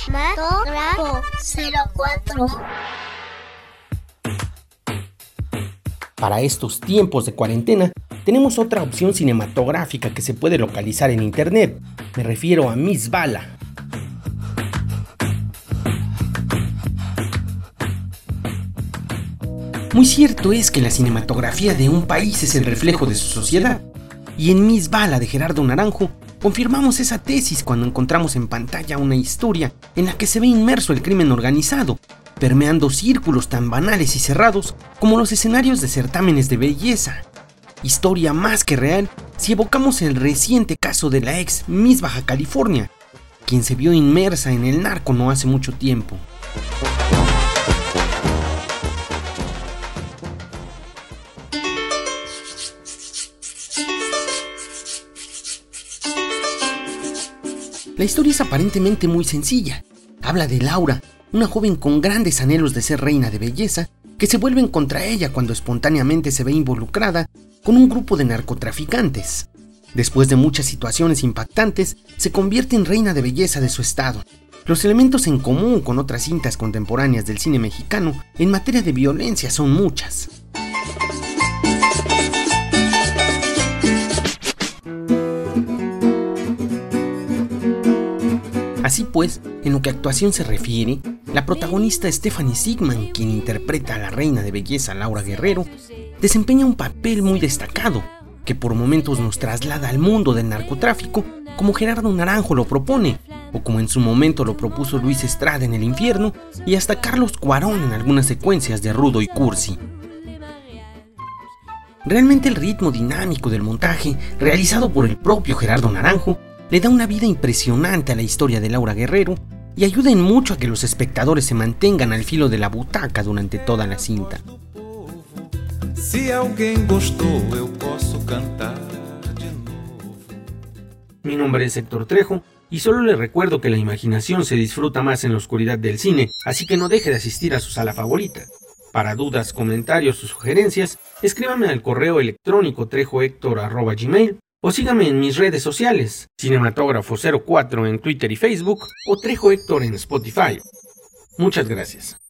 Cinematógrafo 04. Para estos tiempos de cuarentena, tenemos otra opción cinematográfica que se puede localizar en internet. Me refiero a Miss Bala. Muy cierto es que la cinematografía de un país es el reflejo de su sociedad. Y en Miss Bala de Gerardo Naranjo confirmamos esa tesis cuando encontramos en pantalla una historia en la que se ve inmerso el crimen organizado, permeando círculos tan banales y cerrados como los escenarios de certámenes de belleza. Historia más que real si evocamos el reciente caso de la ex Miss Baja California, quien se vio inmersa en el narco no hace mucho tiempo. La historia es aparentemente muy sencilla. Habla de Laura, una joven con grandes anhelos de ser reina de belleza, que se vuelven contra ella cuando espontáneamente se ve involucrada con un grupo de narcotraficantes. Después de muchas situaciones impactantes, se convierte en reina de belleza de su estado. Los elementos en común con otras cintas contemporáneas del cine mexicano en materia de violencia son muchas. Así pues, en lo que a actuación se refiere, la protagonista Stephanie Sigman, quien interpreta a la reina de belleza Laura Guerrero, desempeña un papel muy destacado, que por momentos nos traslada al mundo del narcotráfico, como Gerardo Naranjo lo propone, o como en su momento lo propuso Luis Estrada en El Infierno, y hasta Carlos Cuarón en algunas secuencias de Rudo y Cursi. Realmente el ritmo dinámico del montaje, realizado por el propio Gerardo Naranjo, le da una vida impresionante a la historia de Laura Guerrero y ayuda en mucho a que los espectadores se mantengan al filo de la butaca durante toda la cinta. Mi nombre es Héctor Trejo y solo le recuerdo que la imaginación se disfruta más en la oscuridad del cine, así que no deje de asistir a su sala favorita. Para dudas, comentarios o sugerencias, escríbame al correo electrónico trejohector.gmail o sígame en mis redes sociales, Cinematógrafo04 en Twitter y Facebook o Trejo Héctor en Spotify. Muchas gracias.